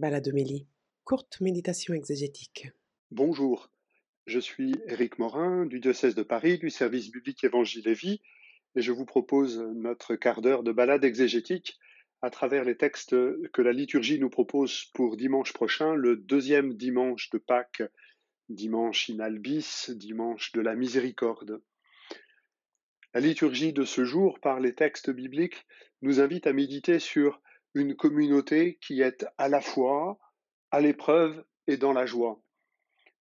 Balademélie, courte méditation exégétique. Bonjour, je suis Éric Morin du diocèse de Paris du service biblique Évangile et Vie et je vous propose notre quart d'heure de balade exégétique à travers les textes que la liturgie nous propose pour dimanche prochain, le deuxième dimanche de Pâques, dimanche in albis, dimanche de la miséricorde. La liturgie de ce jour, par les textes bibliques, nous invite à méditer sur une communauté qui est à la fois à l'épreuve et dans la joie.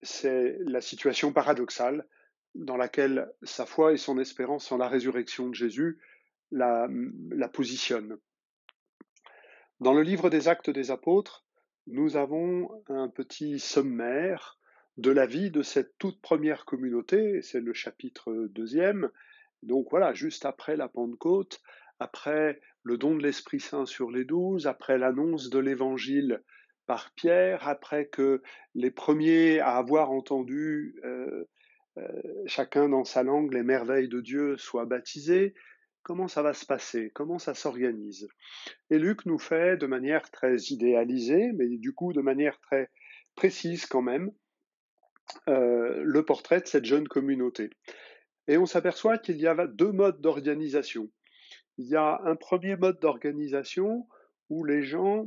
C'est la situation paradoxale dans laquelle sa foi et son espérance en la résurrection de Jésus la, la positionnent. Dans le livre des actes des apôtres, nous avons un petit sommaire de la vie de cette toute première communauté, c'est le chapitre deuxième, donc voilà, juste après la Pentecôte, après le don de l'Esprit Saint sur les douze, après l'annonce de l'Évangile par Pierre, après que les premiers à avoir entendu euh, euh, chacun dans sa langue les merveilles de Dieu soient baptisés, comment ça va se passer, comment ça s'organise? Et Luc nous fait de manière très idéalisée, mais du coup de manière très précise quand même, euh, le portrait de cette jeune communauté. Et on s'aperçoit qu'il y a deux modes d'organisation il y a un premier mode d'organisation où les gens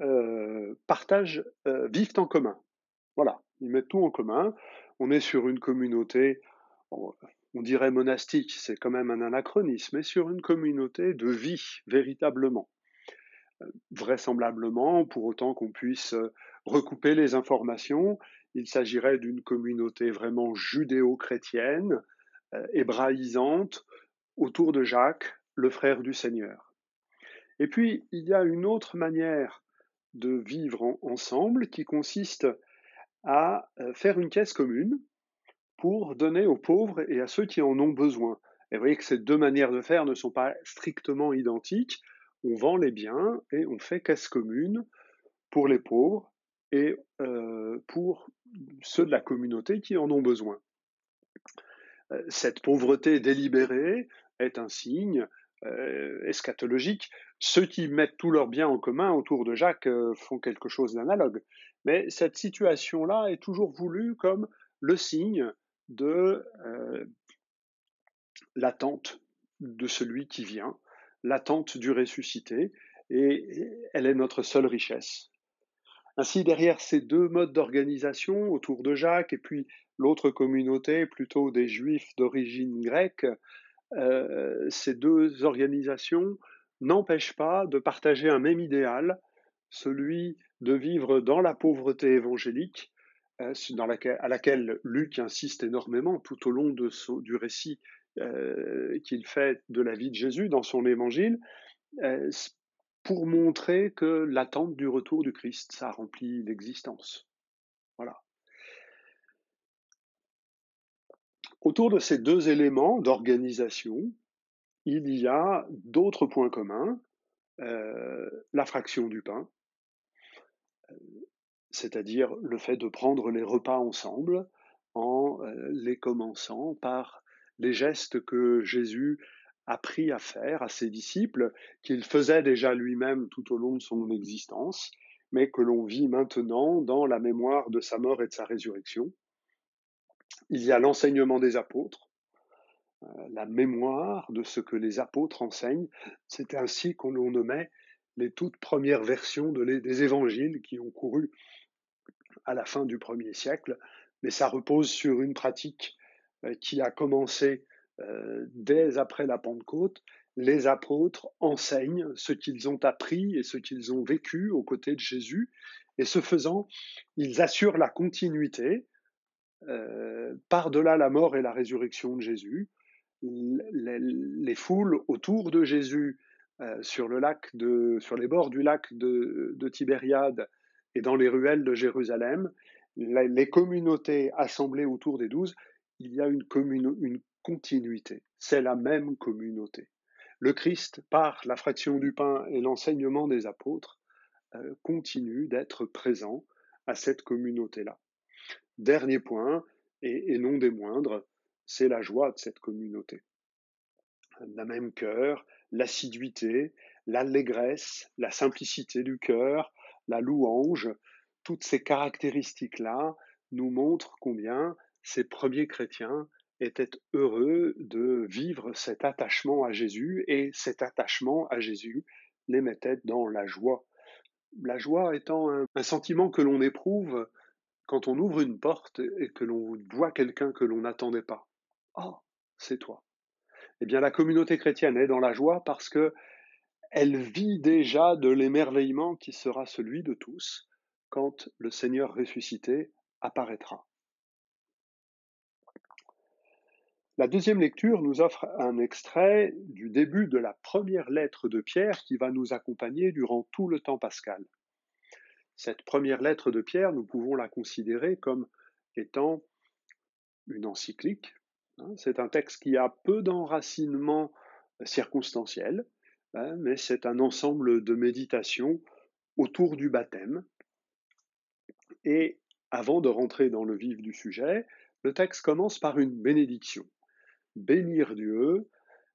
euh, partagent, euh, vivent en commun. Voilà, ils mettent tout en commun. On est sur une communauté, on, dirait monastique, c'est quand même un anachronisme, mais sur une communauté de vie, véritablement. Euh, vraisemblablement, pour autant qu'on puisse recouper les informations, il s'agirait d'une communauté vraiment judéo-chrétienne, hébraïsante, autour de Jacques, le frère du Seigneur. Et puis, il y a une autre manière de vivre ensemble qui consiste à euh, faire une caisse commune pour donner aux pauvres et à ceux qui en ont besoin. Et vous voyez que ces deux manières de faire ne sont pas strictement identiques. On vend les biens et on fait caisse commune pour les pauvres et euh, pour ceux de la communauté qui en ont besoin. Euh, cette pauvreté délibérée est un signe euh, eschatologique. Ceux qui mettent tous leurs biens en commun autour de Jacques euh, font quelque chose d'analogue. Mais cette situation-là est toujours voulue comme le signe de l'attente de celui qui vient, l'attente du ressuscité, et elle est notre seule richesse. Ainsi, derrière ces deux modes d'organisation autour de Jacques et puis l'autre communauté, plutôt des juifs d'origine grecque, euh, ces deux organisations n'empêchent pas de partager un même idéal, celui de vivre dans la pauvreté évangélique, euh, dans laquelle, à laquelle Luc insiste énormément tout au long du récit euh, qu'il fait de la vie de Jésus dans son évangile, pour montrer que l'attente du retour du Christ, ça remplit l'existence. Voilà. Autour de ces deux éléments d'organisation, il y a d'autres points communs. Euh, la fraction du pain, euh, c'est-à-dire le fait de prendre les repas ensemble en euh, les commençant par les gestes que Jésus appris à faire à ses disciples, qu'il faisait déjà lui-même tout au long de son existence, mais que l'on vit maintenant dans la mémoire de sa mort et de sa résurrection. Il y a l'enseignement des apôtres, euh, la mémoire de ce que les apôtres enseignent. C'est ainsi qu'on nommait les toutes premières versions des évangiles qui ont couru à la fin du premier siècle, mais ça repose sur une pratique euh, qui a commencé euh, dès après la Pentecôte. Les apôtres enseignent ce qu'ils ont appris et ce qu'ils ont vécu aux côtés de Jésus, et ce faisant, ils assurent la continuité euh, par-delà la mort et la résurrection de Jésus, les, foules autour de Jésus euh, sur, le lac sur les bords du lac de, Tibériade et dans les ruelles de Jérusalem, les, communautés assemblées autour des douze, il y a une, une continuité. C'est la même communauté. Le Christ, par la fraction du pain et l'enseignement des apôtres, euh, continue d'être présent à cette communauté-là. Dernier point, et, non des moindres, c'est la joie de cette communauté. La même cœur, l'assiduité, l'allégresse, la simplicité du cœur, la louange, toutes ces caractéristiques-là nous montrent combien ces premiers chrétiens étaient heureux de vivre cet attachement à Jésus et cet attachement à Jésus les mettait dans la joie. La joie étant un, sentiment que l'on éprouve quand on ouvre une porte et que l'on voit quelqu'un que l'on n'attendait pas. Oh, c'est toi. Eh bien, la communauté chrétienne est dans la joie parce que elle vit déjà de l'émerveillement qui sera celui de tous quand le Seigneur ressuscité apparaîtra. La deuxième lecture nous offre un extrait du début de la première lettre de Pierre qui va nous accompagner durant tout le temps pascal. Cette première lettre de Pierre, nous pouvons la considérer comme étant une encyclique. Hein. C'est un texte qui a peu d'enracinement circonstanciel, hein, mais c'est un ensemble de méditations autour du baptême. Et avant de rentrer dans le vif du sujet, le texte commence par une bénédiction. Bénir Dieu,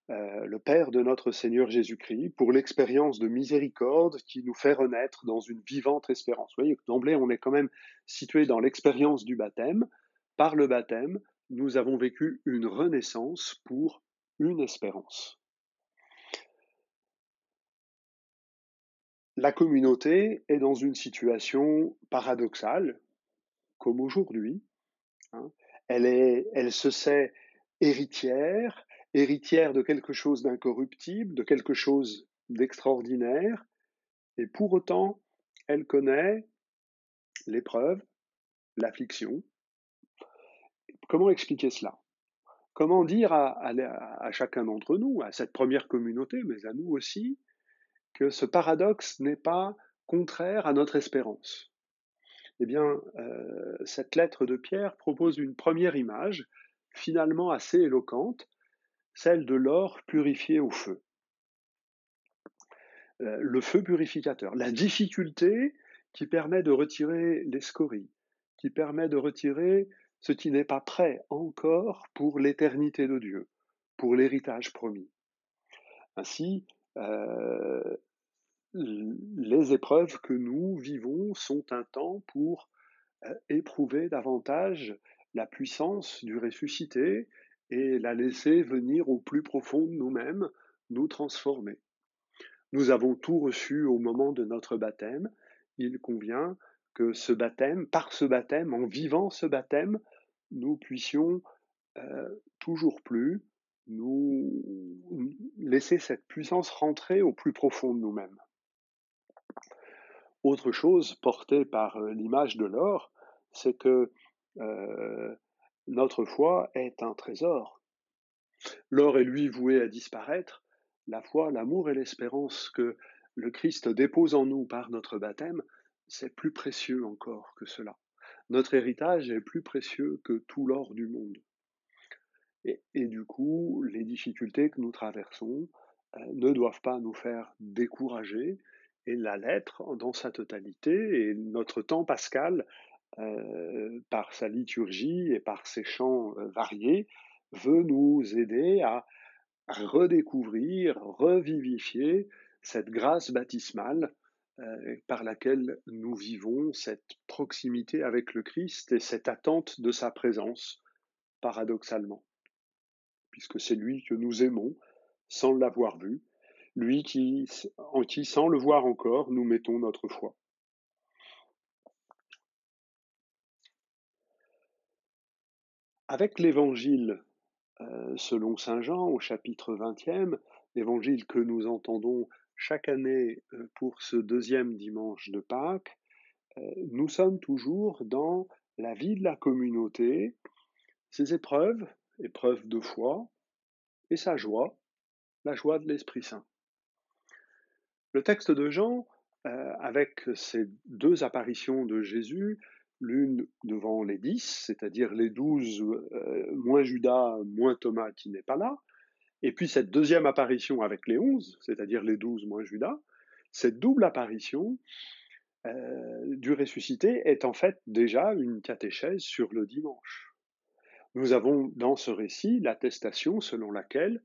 euh, le Père de notre Seigneur Jésus-Christ, pour l'expérience de miséricorde qui nous fait renaître dans une vivante espérance. Vous voyez, d'emblée, on est quand même situé dans l'expérience du baptême. Par le baptême, nous avons vécu une renaissance pour une espérance. La communauté est dans une situation paradoxale, comme aujourd'hui. Hein. Elle, elle se sait héritière, héritière de quelque chose d'incorruptible, de quelque chose d'extraordinaire, et pour autant, elle connaît l'épreuve, l'affliction. Comment expliquer cela? Comment dire à, chacun d'entre nous, à cette première communauté, mais à nous aussi, que ce paradoxe n'est pas contraire à notre espérance? Eh bien, euh, cette lettre de Pierre propose une première image, finalement assez éloquente, celle de l'or purifié au feu. Euh, le feu purificateur, la difficulté qui permet de retirer les scories, qui permet de retirer ce qui n'est pas prêt encore pour l'éternité de Dieu, pour l'héritage promis. Ainsi, euh, les épreuves que nous vivons sont un temps pour euh, éprouver davantage la puissance du ressuscité et la laisser venir au plus profond de nous-mêmes, nous transformer. Nous avons tout reçu au moment de notre baptême. Il convient que ce baptême, par ce baptême, en vivant ce baptême, nous puissions euh, toujours plus nous laisser cette puissance rentrer au plus profond de nous-mêmes. Autre chose portée par euh, l'image de l'or, c'est que euh, notre foi est un trésor. L'or est lui voué à disparaître, la foi, l'amour et l'espérance que le Christ dépose en nous par notre baptême, c'est plus précieux encore que cela. Notre héritage est plus précieux que tout l'or du monde. Et, du coup, les difficultés que nous traversons euh, ne doivent pas nous faire décourager, et la lettre dans sa totalité, et notre temps pascal euh, par sa liturgie et par ses chants euh, variés, veut nous aider à redécouvrir, revivifier cette grâce baptismale euh, par laquelle nous vivons cette proximité avec le Christ et cette attente de sa présence, paradoxalement, puisque c'est lui que nous aimons sans l'avoir vu, lui en qui, sans le voir encore, nous mettons notre foi. Avec l'évangile euh, selon Saint Jean au chapitre 20e, l'évangile que nous entendons chaque année euh, pour ce deuxième dimanche de Pâques, euh, nous sommes toujours dans la vie de la communauté, ses épreuves, épreuves de foi, et sa joie, la joie de l'Esprit Saint. Le texte de Jean, avec ces deux apparitions de Jésus, l'une devant les dix, c'est-à-dire les douze, euh, moins Judas, moins Thomas qui n'est pas là, et puis cette deuxième apparition avec les onze, c'est-à-dire les douze moins Judas, cette double apparition euh, du ressuscité est en fait déjà une catéchèse sur le dimanche. Nous avons dans ce récit l'attestation selon laquelle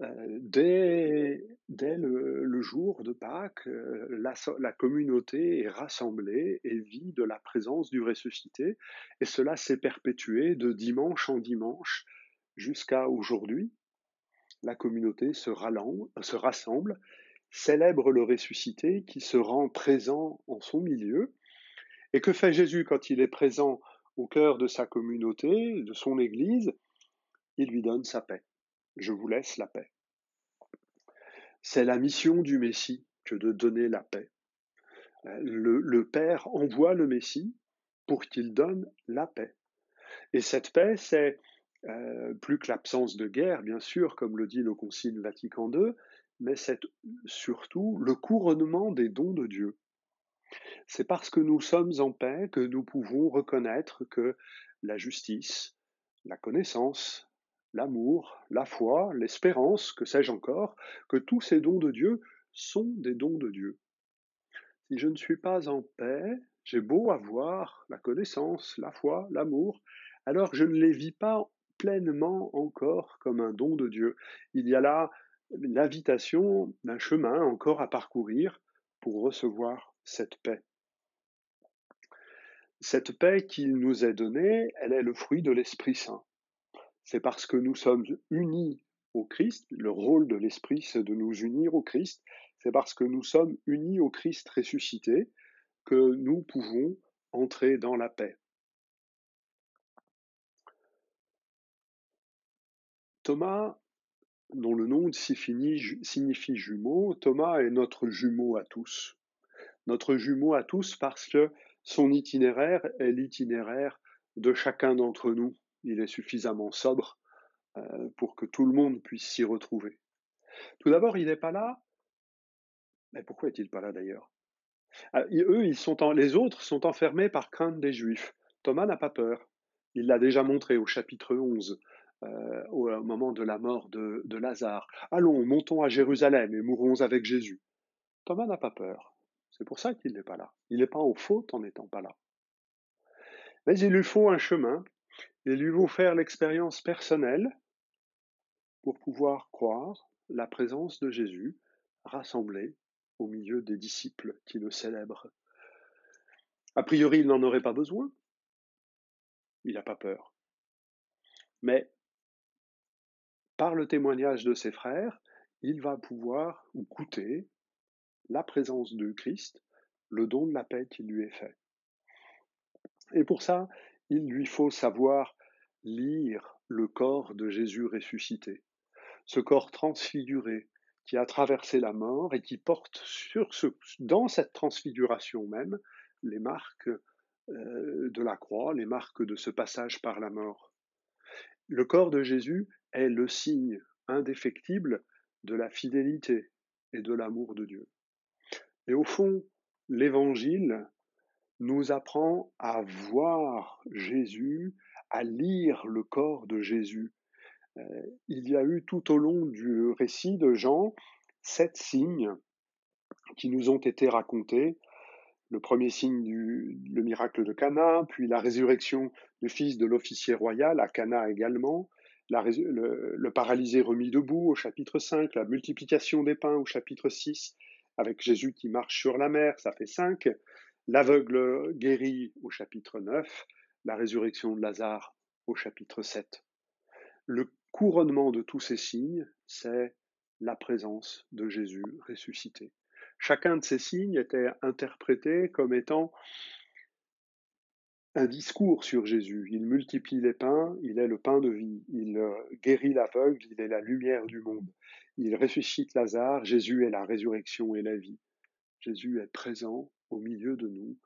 euh, dès, le, jour de Pâques, euh, la, communauté est rassemblée et vit de la présence du ressuscité, et cela s'est perpétué de dimanche en dimanche jusqu'à aujourd'hui. La communauté se, se rassemble, célèbre le ressuscité qui se rend présent en son milieu. Et que fait Jésus quand il est présent au cœur de sa communauté, de son Église? Il lui donne sa paix je vous laisse la paix. C'est la mission du Messie que de donner la paix. Euh, le, Père envoie le Messie pour qu'il donne la paix. Et cette paix, c'est euh, plus que l'absence de guerre, bien sûr, comme le dit le Concile Vatican II, mais c'est surtout le couronnement des dons de Dieu. C'est parce que nous sommes en paix que nous pouvons reconnaître que la justice, la connaissance, l'amour, la foi, l'espérance, que sais-je encore, que tous ces dons de Dieu sont des dons de Dieu. Si je ne suis pas en paix, j'ai beau avoir la connaissance, la foi, l'amour, alors je ne les vis pas pleinement encore comme un don de Dieu. Il y a là l'invitation d'un chemin encore à parcourir pour recevoir cette paix. Cette paix qui nous est donnée, elle est le fruit de l'Esprit Saint c'est parce que nous sommes unis au Christ, le rôle de l'Esprit, c'est de nous unir au Christ, c'est parce que nous sommes unis au Christ ressuscité que nous pouvons entrer dans la paix. Thomas, dont le nom signifie jumeau, Thomas est notre jumeau à tous. Notre jumeau à tous parce que son itinéraire est l'itinéraire de chacun d'entre nous il est suffisamment sobre euh, pour que tout le monde puisse s'y retrouver. Tout d'abord, il n'est pas là. Mais pourquoi est-il pas là d'ailleurs? Ah, Eux, les autres sont enfermés par crainte des Juifs. Thomas n'a pas peur. Il l'a déjà montré au chapitre 11, euh, au, moment de la mort de, de Lazare. Allons, montons à Jérusalem et mourrons avec Jésus. Thomas n'a pas peur. C'est pour ça qu'il n'est pas là. Il n'est pas en faute en n'étant pas là. Mais il lui faut un chemin et lui faut faire l'expérience personnelle pour pouvoir croire la présence de Jésus rassemblé au milieu des disciples qui le célèbrent. A priori, il n'en aurait pas besoin. Il n'a pas peur. Mais par le témoignage de ses frères, il va pouvoir goûter la présence de Christ, le don de la paix qui lui est fait. Et pour ça, il lui faut savoir lire le corps de Jésus ressuscité, ce corps transfiguré qui a traversé la mort et qui porte sur ce, dans cette transfiguration même les marques euh, de la croix, les marques de ce passage par la mort. Le corps de Jésus est le signe indéfectible de la fidélité et de l'amour de Dieu. Et au fond, l'Évangile nous apprend à voir Jésus, à lire le corps de Jésus. Euh, il y a eu tout au long du récit de Jean sept signes qui nous ont été racontés. Le premier signe du le miracle de Cana, puis la résurrection du fils de l'officier royal à Cana également, le, paralysé remis debout au chapitre 5, la multiplication des pains au chapitre 6, avec Jésus qui marche sur la mer, ça fait 5, l'aveugle guéri au chapitre 9, la résurrection de Lazare au chapitre 7. Le couronnement de tous ces signes, c'est la présence de Jésus ressuscité. Chacun de ces signes était interprété comme étant un discours sur Jésus. Il multiplie les pains, il est le pain de vie, il euh, guérit l'aveugle, il est la lumière du monde. Il ressuscite Lazare, Jésus est la résurrection et la vie. Jésus est présent au milieu de nous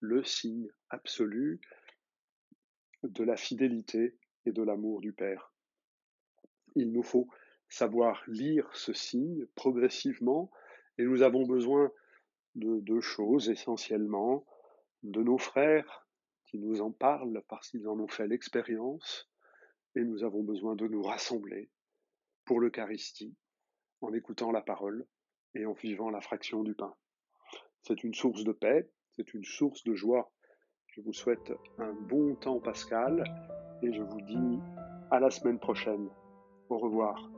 le signe absolu de la fidélité et de l'amour du Père. Il nous faut savoir lire ce signe progressivement et nous avons besoin de deux choses essentiellement, de nos frères qui nous en parlent parce qu'ils en ont fait l'expérience et nous avons besoin de nous rassembler pour l'Eucharistie en écoutant la parole et en vivant la fraction du pain. C'est une source de paix, c'est une source de joie. Je vous souhaite un bon temps pascal et je vous dis à la semaine prochaine. Au revoir.